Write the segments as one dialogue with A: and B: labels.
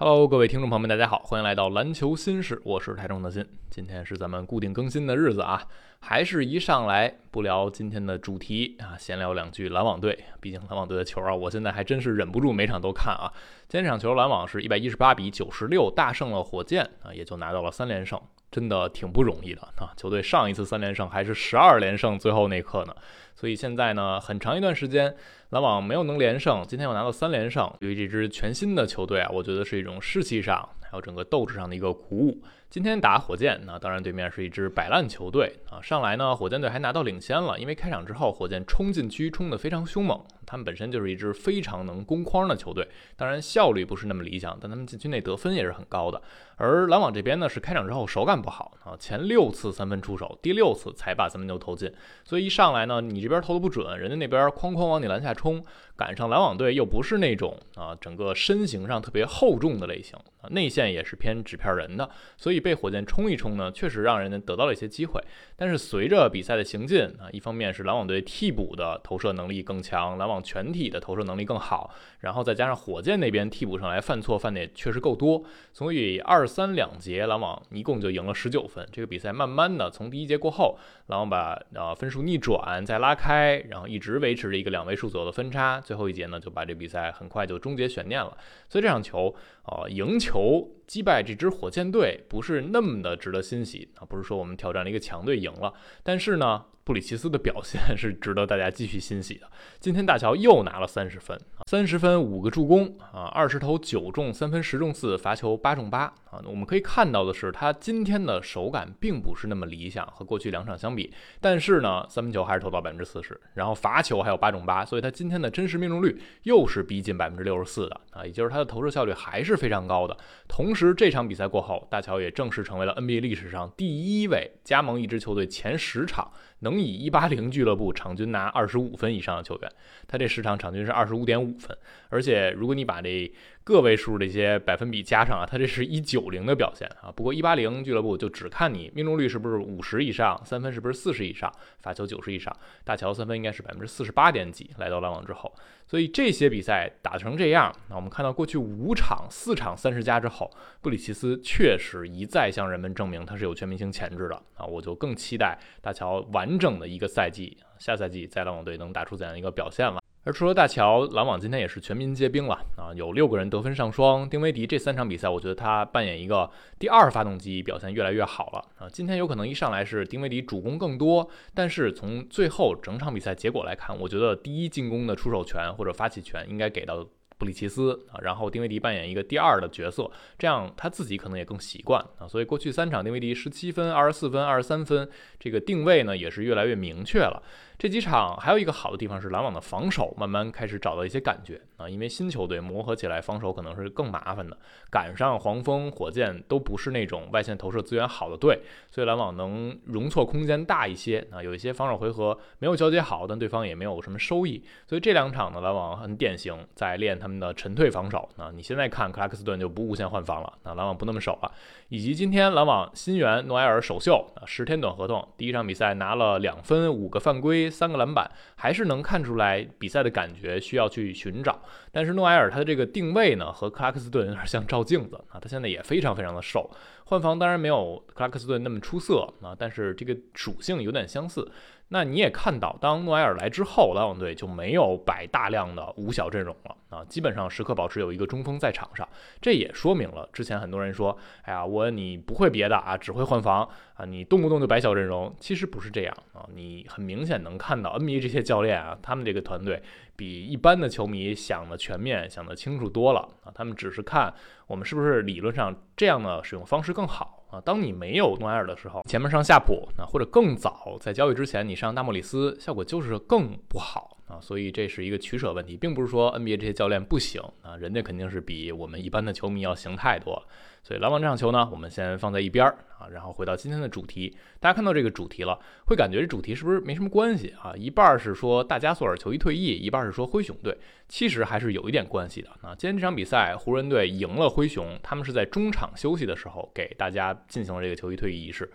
A: Hello，各位听众朋友们，大家好，欢迎来到篮球新事，我是台中的新。今天是咱们固定更新的日子啊，还是一上来不聊今天的主题啊，闲聊两句篮网队。毕竟篮网队的球啊，我现在还真是忍不住每场都看啊。今天这场球，篮网是一百一十八比九十六大胜了火箭啊，也就拿到了三连胜，真的挺不容易的啊。球队上一次三连胜还是十二连胜最后那刻呢，所以现在呢，很长一段时间。篮网没有能连胜，今天又拿到三连胜，对于这支全新的球队啊，我觉得是一种士气上还有整个斗志上的一个鼓舞。今天打火箭，那当然对面是一支摆烂球队啊。上来呢，火箭队还拿到领先了，因为开场之后火箭冲禁区冲得非常凶猛，他们本身就是一支非常能攻框的球队，当然效率不是那么理想，但他们禁区内得分也是很高的。而篮网这边呢，是开场之后手感不好啊，前六次三分出手，第六次才把三分球投进，所以一上来呢，你这边投的不准，人家那边哐哐往你篮下冲，赶上篮网队又不是那种啊整个身形上特别厚重的类型啊，内线也是偏纸片人的，所以。被火箭冲一冲呢，确实让人家得到了一些机会。但是随着比赛的行进啊，一方面是篮网队替补的投射能力更强，篮网全体的投射能力更好，然后再加上火箭那边替补上来犯错犯的也确实够多，所以二三两节篮网一共就赢了十九分。这个比赛慢慢的从第一节过后，篮网把呃分数逆转再拉开，然后一直维持着一个两位数左右的分差。最后一节呢，就把这比赛很快就终结悬念了。所以这场球啊，赢球。击败这支火箭队不是那么的值得欣喜啊，不是说我们挑战了一个强队赢了，但是呢。布里奇斯的表现是值得大家继续欣喜的。今天大乔又拿了三十分，三十分五个助攻啊，二十投九中，三分十中四，罚球八中八啊。我们可以看到的是，他今天的手感并不是那么理想，和过去两场相比。但是呢，三分球还是投到百分之四十，然后罚球还有八中八，所以他今天的真实命中率又是逼近百分之六十四的啊，也就是他的投射效率还是非常高的。同时，这场比赛过后，大乔也正式成为了 NBA 历史上第一位加盟一支球队前十场。能以一八零俱乐部场均拿二十五分以上的球员，他这十场场均是二十五点五分，而且如果你把这个位数这些百分比加上啊，他这是一九零的表现啊。不过一八零俱乐部就只看你命中率是不是五十以上，三分是不是四十以上，罚球九十以上。大乔三分应该是百分之四十八点几，来到篮网之后，所以这些比赛打成这样，那我们看到过去五场四场三十加之后，布里奇斯确实一再向人们证明他是有全明星潜质的啊，我就更期待大乔完。完整的一个赛季，下赛季在篮网队能打出怎样一个表现了？而除了大乔，篮网今天也是全民皆兵了啊！有六个人得分上双，丁威迪这三场比赛，我觉得他扮演一个第二发动机，表现越来越好了啊！今天有可能一上来是丁威迪主攻更多，但是从最后整场比赛结果来看，我觉得第一进攻的出手权或者发起权应该给到。布里奇斯啊，然后丁威迪扮演一个第二的角色，这样他自己可能也更习惯啊。所以过去三场丁威迪十七分、二十四分、二十三分，这个定位呢也是越来越明确了。这几场还有一个好的地方是篮网的防守慢慢开始找到一些感觉啊，因为新球队磨合起来防守可能是更麻烦的。赶上黄蜂、火箭都不是那种外线投射资源好的队，所以篮网能容错空间大一些啊。有一些防守回合没有交接好，但对方也没有什么收益。所以这两场呢，篮网很典型在练他们的沉退防守啊。你现在看克拉克斯顿就不无限换防了，那篮网不那么守了。以及今天篮网新援诺埃尔首秀啊，十天短合同，第一场比赛拿了两分、五个犯规。三个篮板还是能看出来比赛的感觉需要去寻找，但是诺埃尔他的这个定位呢和克拉克斯顿有点像照镜子啊，他现在也非常非常的瘦，换防当然没有克拉克斯顿那么出色啊，但是这个属性有点相似。那你也看到，当诺埃尔来之后，篮网队就没有摆大量的五小阵容了啊，基本上时刻保持有一个中锋在场上。这也说明了之前很多人说，哎呀，我你不会别的啊，只会换防啊，你动不动就摆小阵容。其实不是这样啊，你很明显能看到 NBA 这些教练啊，他们这个团队比一般的球迷想的全面、想的清楚多了啊。他们只是看我们是不是理论上这样的使用方式更好。啊，当你没有诺埃尔的时候，前面上夏普啊，或者更早在交易之前，你上大莫里斯，效果就是更不好。啊，所以这是一个取舍问题，并不是说 NBA 这些教练不行啊，人家肯定是比我们一般的球迷要行太多。所以篮网这场球呢，我们先放在一边儿啊，然后回到今天的主题。大家看到这个主题了，会感觉这主题是不是没什么关系啊？一半是说大加索尔球衣退役，一半是说灰熊队，其实还是有一点关系的啊。今天这场比赛，湖人队赢了灰熊，他们是在中场休息的时候给大家进行了这个球衣退役仪式，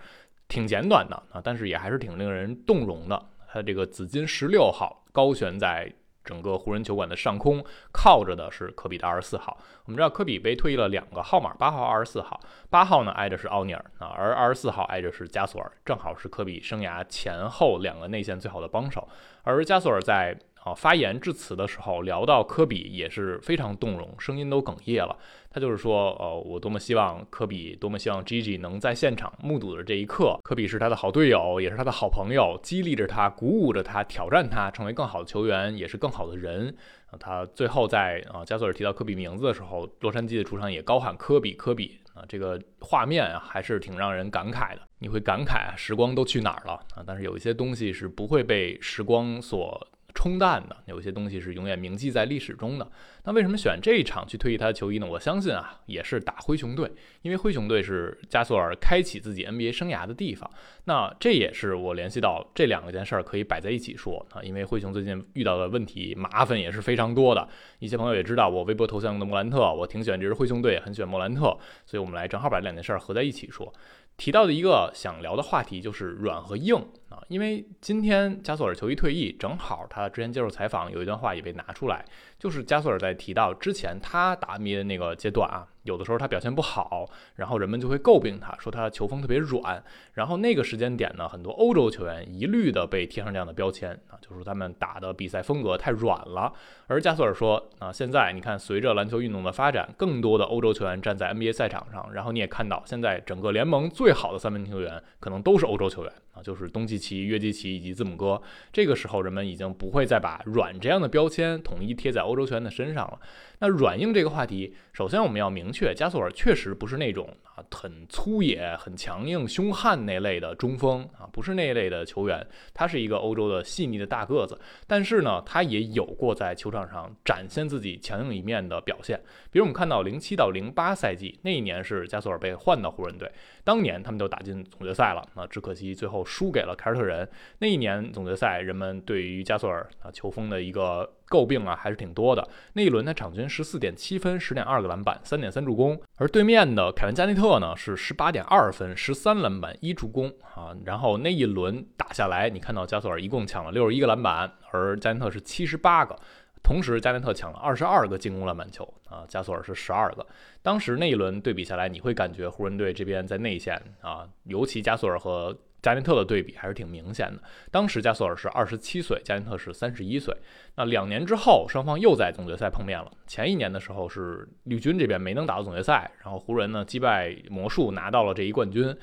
A: 挺简短的啊，但是也还是挺令人动容的。他这个紫金十六号高悬在整个湖人球馆的上空靠着的是科比的二十四号。我们知道科比被退役了两个号码，八号、二十四号。八号呢挨着是奥尼尔啊，而二十四号挨着是加索尔，正好是科比生涯前后两个内线最好的帮手。而加索尔在啊发言致辞的时候聊到科比也是非常动容，声音都哽咽了。他就是说，呃，我多么希望科比，多么希望 Gigi 能在现场目睹的这一刻。科比是他的好队友，也是他的好朋友，激励着他，鼓舞着他，挑战他，成为更好的球员，也是更好的人。啊，他最后在啊加索尔提到科比名字的时候，洛杉矶的主场也高喊科比，科比啊，这个画面啊还是挺让人感慨的。你会感慨啊，时光都去哪儿了啊？但是有一些东西是不会被时光所。冲淡的有些东西是永远铭记在历史中的。那为什么选这一场去退役他的球衣呢？我相信啊，也是打灰熊队，因为灰熊队是加索尔开启自己 NBA 生涯的地方。那这也是我联系到这两个件事儿可以摆在一起说啊，因为灰熊最近遇到的问题麻烦也是非常多的。一些朋友也知道我微博头像用的莫兰特，我挺喜欢这支灰熊队，很喜欢莫兰特，所以我们来正好把两件事儿合在一起说。提到的一个想聊的话题就是软和硬啊，因为今天加索尔球衣退役，正好他之前接受采访有一段话也被拿出来，就是加索尔在提到之前他打米的那个阶段啊。有的时候他表现不好，然后人们就会诟病他，说他球风特别软。然后那个时间点呢，很多欧洲球员一律的被贴上这样的标签啊，就是他们打的比赛风格太软了。而加索尔说啊，现在你看，随着篮球运动的发展，更多的欧洲球员站在 NBA 赛场上，然后你也看到，现在整个联盟最好的三分球员可能都是欧洲球员啊，就是东契奇、约基奇以及字母哥。这个时候，人们已经不会再把软这样的标签统一贴在欧洲球员的身上了。那软硬这个话题，首先我们要明确，加索尔确实不是那种啊很粗野、很强硬、凶悍那类的中锋啊，不是那一类的球员。他是一个欧洲的细腻的大个子，但是呢，他也有过在球场上展现自己强硬一面的表现。比如我们看到零七到零八赛季那一年是加索尔被换到湖人队，当年他们就打进总决赛了，那只可惜最后输给了凯尔特人。那一年总决赛，人们对于加索尔啊球风的一个。诟病啊还是挺多的。那一轮他场均十四点七分，十点二个篮板，三点三助攻。而对面的凯文加内特呢是十八点二分，十三篮板，一助攻啊。然后那一轮打下来，你看到加索尔一共抢了六十一个篮板，而加内特是七十八个。同时，加内特抢了二十二个进攻篮板球啊，加索尔是十二个。当时那一轮对比下来，你会感觉湖人队这边在内线啊，尤其加索尔和。加内特的对比还是挺明显的。当时加索尔是二十七岁，加内特是三十一岁。那两年之后，双方又在总决赛碰面了。前一年的时候是绿军这边没能打到总决赛，然后湖人呢击败魔术拿到了这一冠军。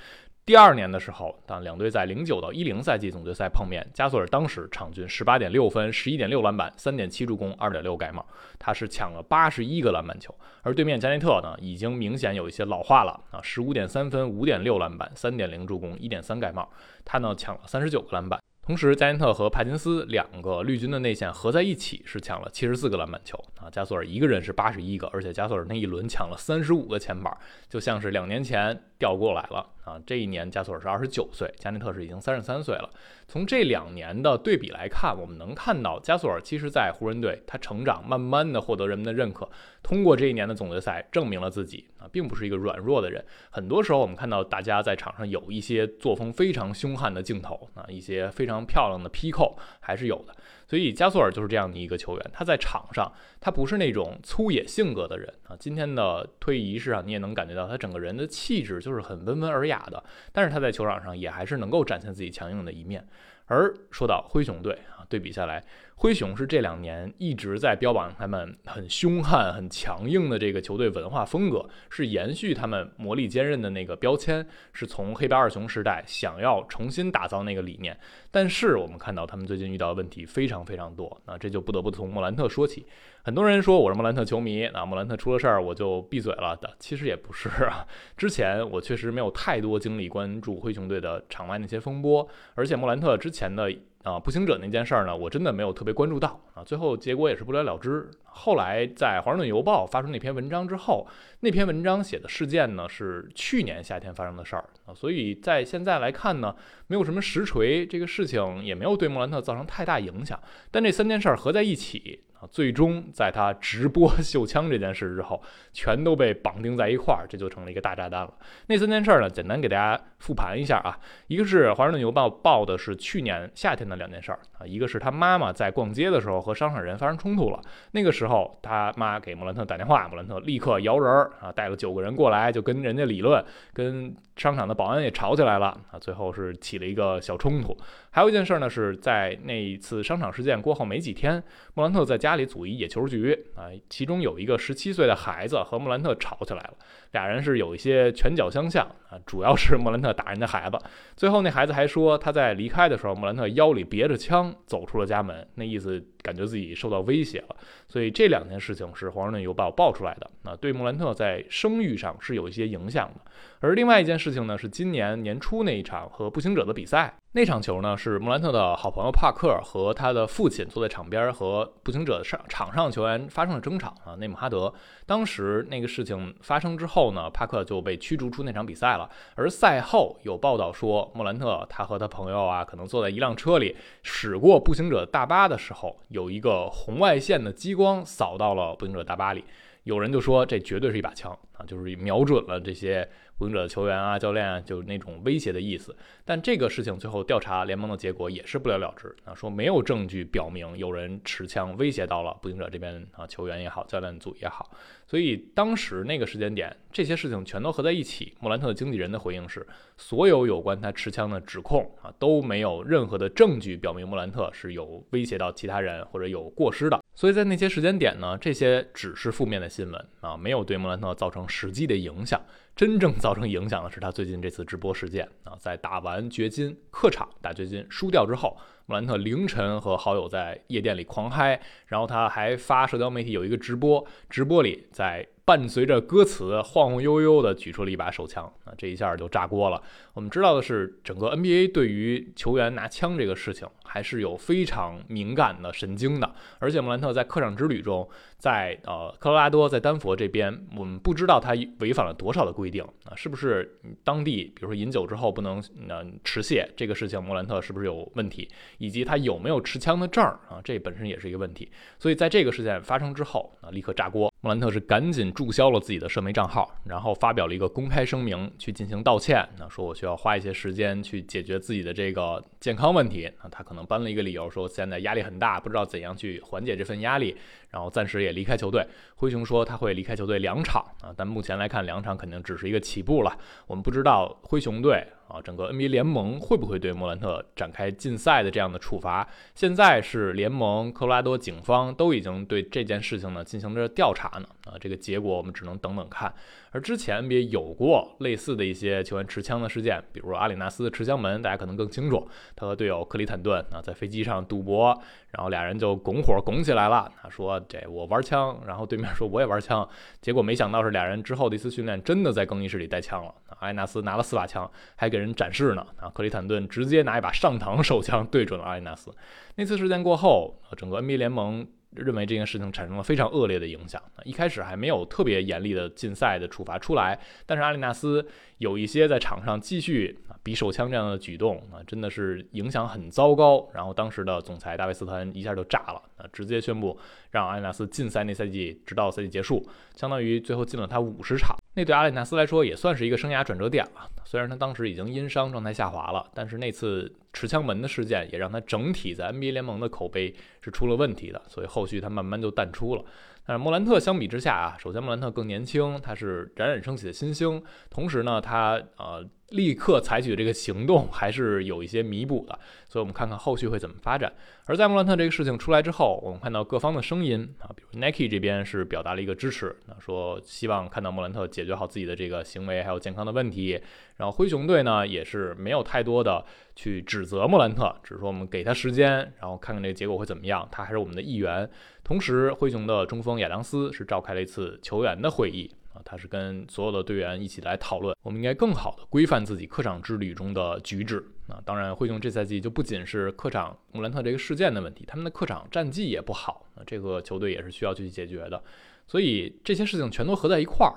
A: 第二年的时候，当两队在零九到一零赛季总决赛碰面，加索尔当时场均十八点六分、十一点六篮板、三点七助攻、二点六盖帽，他是抢了八十一个篮板球。而对面加内特呢，已经明显有一些老化了啊，十五点三分、五点六篮板、三点零助攻、一点三盖帽，他呢抢了三十九个篮板。同时，加内特和帕金斯两个绿军的内线合在一起是抢了七十四个篮板球啊，加索尔一个人是八十一个，而且加索尔那一轮抢了三十五个前板，就像是两年前调过来了啊。这一年加索尔是二十九岁，加内特是已经三十三岁了。从这两年的对比来看，我们能看到加索尔其实在湖人队他成长，慢慢的获得人们的认可。通过这一年的总决赛，证明了自己啊，并不是一个软弱的人。很多时候，我们看到大家在场上有一些作风非常凶悍的镜头啊，一些非常漂亮的劈扣还是有的。所以加索尔就是这样的一个球员，他在场上他不是那种粗野性格的人啊。今天的退役仪式上，你也能感觉到他整个人的气质就是很温文尔雅的，但是他在球场上也还是能够展现自己强硬的一面。而说到灰熊队啊，对比下来。灰熊是这两年一直在标榜他们很凶悍、很强硬的这个球队文化风格，是延续他们魔力坚韧的那个标签，是从黑白二雄时代想要重新打造那个理念。但是我们看到他们最近遇到的问题非常非常多，那这就不得不从莫兰特说起。很多人说我是莫兰特球迷，那莫兰特出了事儿我就闭嘴了的，其实也不是啊。之前我确实没有太多精力关注灰熊队的场外那些风波，而且莫兰特之前的。啊，步行者那件事儿呢，我真的没有特别关注到啊，最后结果也是不了了之。后来在《华盛顿邮报》发出那篇文章之后，那篇文章写的事件呢是去年夏天发生的事儿啊，所以在现在来看呢，没有什么实锤，这个事情也没有对莫兰特造成太大影响。但这三件事儿合在一起啊，最终在他直播 秀枪这件事之后，全都被绑定在一块儿，这就成了一个大炸弹了。那三件事儿呢，简单给大家复盘一下啊。一个是《华盛顿邮报》报的是去年夏天的两件事儿啊，一个是他妈妈在逛街的时候和商场人发生冲突了，那个时候他妈给莫兰特打电话，莫兰特立刻摇人儿啊，带了九个人过来就跟人家理论，跟商场的保安也吵起来了啊，最后是起了一个小冲突。还有一件事呢，是在那一次商场事件过后没几天，莫兰特在家里组一野球局啊，其中有一个十七岁的孩子和莫兰特吵起来了，俩人是有一些拳脚相向啊，主要是莫兰特打人家孩子，最后那孩子还说他在离开的时候，莫兰特腰里别着枪走出了家门，那意思感觉自己受到威胁了，所以这两件事情是华盛顿邮报爆出来的，那，对莫兰特在声誉上是有一些影响的，而另外一件事情呢，是今年年初那一场和步行者的比赛。那场球呢，是莫兰特的好朋友帕克和他的父亲坐在场边，和步行者上场上球员发生了争吵啊。内姆哈德当时那个事情发生之后呢，帕克就被驱逐出那场比赛了。而赛后有报道说，莫兰特他和他朋友啊，可能坐在一辆车里驶过步行者大巴的时候，有一个红外线的激光扫到了步行者大巴里。有人就说这绝对是一把枪啊，就是瞄准了这些。步行者的球员啊，教练啊，就是那种威胁的意思。但这个事情最后调查联盟的结果也是不了了之啊，说没有证据表明有人持枪威胁到了步行者这边啊，球员也好，教练组也好。所以当时那个时间点，这些事情全都合在一起。莫兰特的经纪人的回应是，所有有关他持枪的指控啊，都没有任何的证据表明莫兰特是有威胁到其他人或者有过失的。所以在那些时间点呢，这些只是负面的新闻啊，没有对莫兰特造成实际的影响。真正造成影响的是他最近这次直播事件。啊，在打完掘金客场打掘金输掉之后，莫兰特凌晨和好友在夜店里狂嗨，然后他还发社交媒体有一个直播，直播里在。伴随着歌词晃晃悠悠地举出了一把手枪，啊，这一下就炸锅了。我们知道的是，整个 NBA 对于球员拿枪这个事情还是有非常敏感的神经的。而且莫兰特在客场之旅中，在呃科罗拉多，在丹佛这边，我们不知道他违反了多少的规定啊，是不是当地比如说饮酒之后不能呃持械这个事情，莫兰特是不是有问题，以及他有没有持枪的证儿啊，这本身也是一个问题。所以在这个事件发生之后啊，立刻炸锅。莫兰特是赶紧注销了自己的社媒账号，然后发表了一个公开声明去进行道歉。那说我需要花一些时间去解决自己的这个健康问题。那他可能搬了一个理由，说现在压力很大，不知道怎样去缓解这份压力，然后暂时也离开球队。灰熊说他会离开球队两场啊，但目前来看两场肯定只是一个起步了。我们不知道灰熊队。啊，整个 NBA 联盟会不会对莫兰特展开禁赛的这样的处罚？现在是联盟、科罗拉多警方都已经对这件事情呢进行着调查呢。啊，这个结果我们只能等等看。而之前 NBA 有过类似的一些球员持枪的事件，比如阿里纳斯持枪门，大家可能更清楚。他和队友克里坦顿啊在飞机上赌博，然后俩人就拱火拱起来了。他说：“这我玩枪。”然后对面说：“我也玩枪。”结果没想到是俩人之后的一次训练真的在更衣室里带枪了。阿里纳斯拿了四把枪，还给人展示呢。啊，克里坦顿直接拿一把上膛手枪对准了阿里纳斯。那次事件过后，整个 NBA 联盟。认为这件事情产生了非常恶劣的影响。一开始还没有特别严厉的禁赛的处罚出来，但是阿里纳斯有一些在场上继续啊比手枪这样的举动啊，真的是影响很糟糕。然后当时的总裁大卫斯特恩一下就炸了啊，直接宣布让阿里纳斯禁赛那赛季，直到赛季结束，相当于最后禁了他五十场。那对阿里纳斯来说也算是一个生涯转折点了。虽然他当时已经因伤状态下滑了，但是那次持枪门的事件也让他整体在 NBA 联盟的口碑是出了问题的，所以后续他慢慢就淡出了。但是莫兰特相比之下啊，首先莫兰特更年轻，他是冉冉升起的新星，同时呢，他呃。立刻采取的这个行动还是有一些弥补的，所以我们看看后续会怎么发展。而在莫兰特这个事情出来之后，我们看到各方的声音啊，比如 Nike 这边是表达了一个支持，那说希望看到莫兰特解决好自己的这个行为还有健康的问题。然后灰熊队呢也是没有太多的去指责莫兰特，只是说我们给他时间，然后看看这个结果会怎么样。他还是我们的一员。同时，灰熊的中锋亚当斯是召开了一次球员的会议。他是跟所有的队员一起来讨论，我们应该更好的规范自己客场之旅中的举止。啊，当然，灰熊这赛季就不仅是客场穆兰特这个事件的问题，他们的客场战绩也不好，那这个球队也是需要去解决的。所以这些事情全都合在一块儿。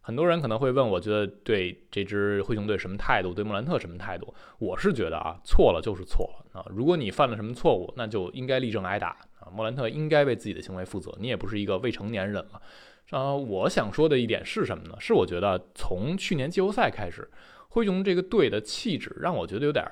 A: 很多人可能会问，我觉得对这支灰熊队什么态度，对穆兰特什么态度？我是觉得啊，错了就是错了啊。如果你犯了什么错误，那就应该立正挨打。莫兰特应该为自己的行为负责，你也不是一个未成年人了。啊，我想说的一点是什么呢？是我觉得从去年季后赛开始，灰熊这个队的气质让我觉得有点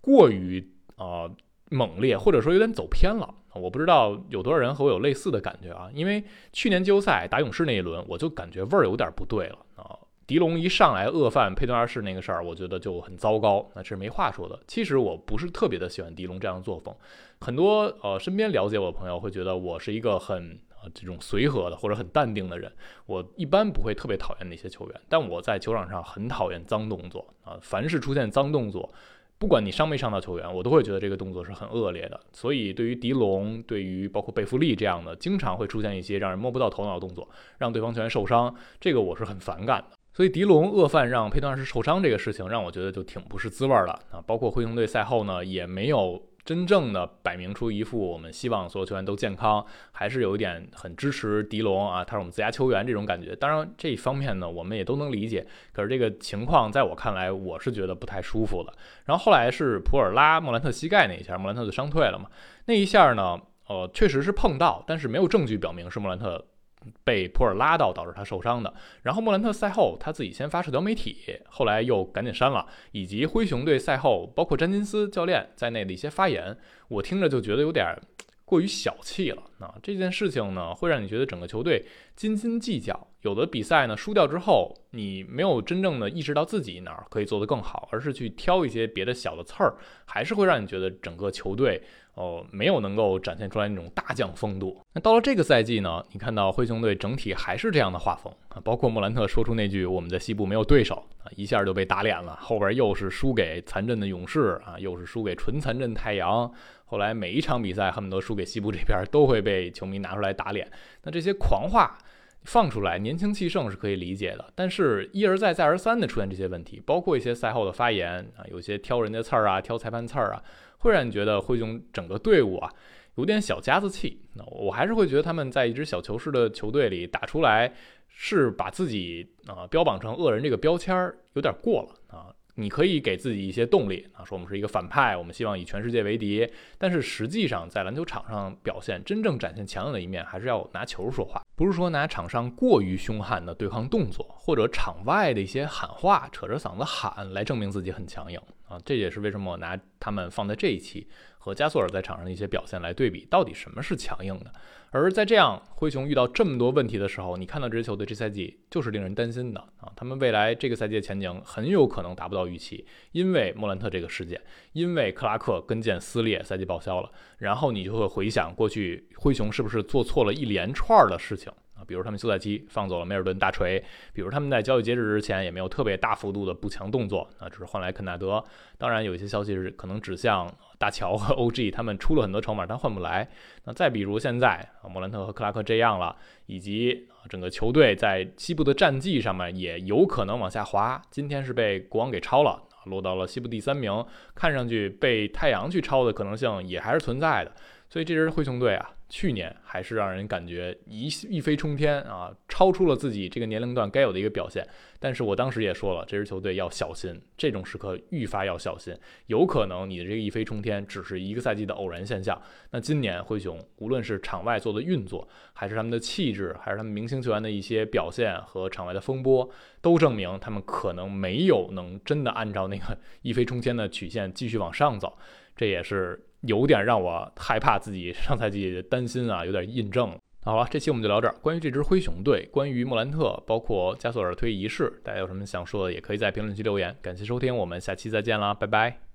A: 过于啊猛烈，或者说有点走偏了。我不知道有多少人和我有类似的感觉啊，因为去年季后赛打勇士那一轮，我就感觉味儿有点不对了啊。狄龙一上来恶犯佩顿二世那个事儿，我觉得就很糟糕，那这是没话说的。其实我不是特别的喜欢狄龙这样的作风，很多呃身边了解我的朋友会觉得我是一个很呃这种随和的或者很淡定的人。我一般不会特别讨厌那些球员，但我在球场上很讨厌脏动作啊，凡是出现脏动作。不管你伤没伤到球员，我都会觉得这个动作是很恶劣的。所以，对于迪龙，对于包括贝弗利这样的，经常会出现一些让人摸不到头脑的动作，让对方球员受伤，这个我是很反感的。所以，迪龙恶犯让佩顿二世受伤这个事情，让我觉得就挺不是滋味儿了啊。包括灰熊队赛后呢，也没有。真正的摆明出一副我们希望所有球员都健康，还是有一点很支持迪龙啊，他是我们自家球员这种感觉。当然这一方面呢，我们也都能理解。可是这个情况在我看来，我是觉得不太舒服的。然后后来是普尔拉莫兰特膝盖那一下，莫兰特就伤退了嘛。那一下呢，呃，确实是碰到，但是没有证据表明是莫兰特。被普尔拉到导致他受伤的，然后莫兰特赛后他自己先发社交媒体，后来又赶紧删了，以及灰熊队赛后包括詹金斯教练在内的一些发言，我听着就觉得有点过于小气了。那这件事情呢，会让你觉得整个球队斤斤计较，有的比赛呢输掉之后，你没有真正的意识到自己哪儿可以做得更好，而是去挑一些别的小的刺儿，还是会让你觉得整个球队。哦，没有能够展现出来那种大将风度。那到了这个赛季呢？你看到灰熊队整体还是这样的画风啊，包括莫兰特说出那句“我们在西部没有对手”啊，一下就被打脸了。后边又是输给残阵的勇士啊，又是输给纯残阵太阳。后来每一场比赛恨不得输给西部这边，都会被球迷拿出来打脸。那这些狂话放出来，年轻气盛是可以理解的，但是一而再再而三的出现这些问题，包括一些赛后的发言啊，有些挑人家刺儿啊，挑裁判刺儿啊。会让你觉得灰熊整个队伍啊有点小家子气。那我还是会觉得他们在一支小球式的球队里打出来，是把自己啊标榜成恶人这个标签儿有点过了啊。你可以给自己一些动力啊，说我们是一个反派，我们希望以全世界为敌。但是实际上在篮球场上表现，真正展现强硬的一面，还是要拿球说话，不是说拿场上过于凶悍的对抗动作，或者场外的一些喊话，扯着嗓子喊来证明自己很强硬。啊。这也是为什么我拿他们放在这一期。和加索尔在场上的一些表现来对比，到底什么是强硬的？而在这样灰熊遇到这么多问题的时候，你看到这支球队这赛季就是令人担心的啊！他们未来这个赛季的前景很有可能达不到预期，因为莫兰特这个事件，因为克拉克跟腱撕裂，赛季报销了。然后你就会回想过去灰熊是不是做错了一连串的事情。比如他们休赛期放走了梅尔顿大锤，比如他们在交易截止之前也没有特别大幅度的补强动作，啊，只是换来肯纳德。当然，有一些消息是可能指向大乔和 OG，他们出了很多筹码，但换不来。那再比如现在啊，莫兰特和克拉克这样了，以及整个球队在西部的战绩上面也有可能往下滑。今天是被国王给超了，落到了西部第三名，看上去被太阳去超的可能性也还是存在的。所以这支灰熊队啊。去年还是让人感觉一一飞冲天啊，超出了自己这个年龄段该有的一个表现。但是我当时也说了，这支球队要小心，这种时刻愈发要小心，有可能你的这个一飞冲天只是一个赛季的偶然现象。那今年灰熊无论是场外做的运作，还是他们的气质，还是他们明星球员的一些表现和场外的风波，都证明他们可能没有能真的按照那个一飞冲天的曲线继续往上走。这也是。有点让我害怕，自己上赛季担心啊，有点印证。好了，这期我们就聊这儿。关于这支灰熊队，关于莫兰特，包括加索尔退役仪式，大家有什么想说的，也可以在评论区留言。感谢收听，我们下期再见啦，拜拜。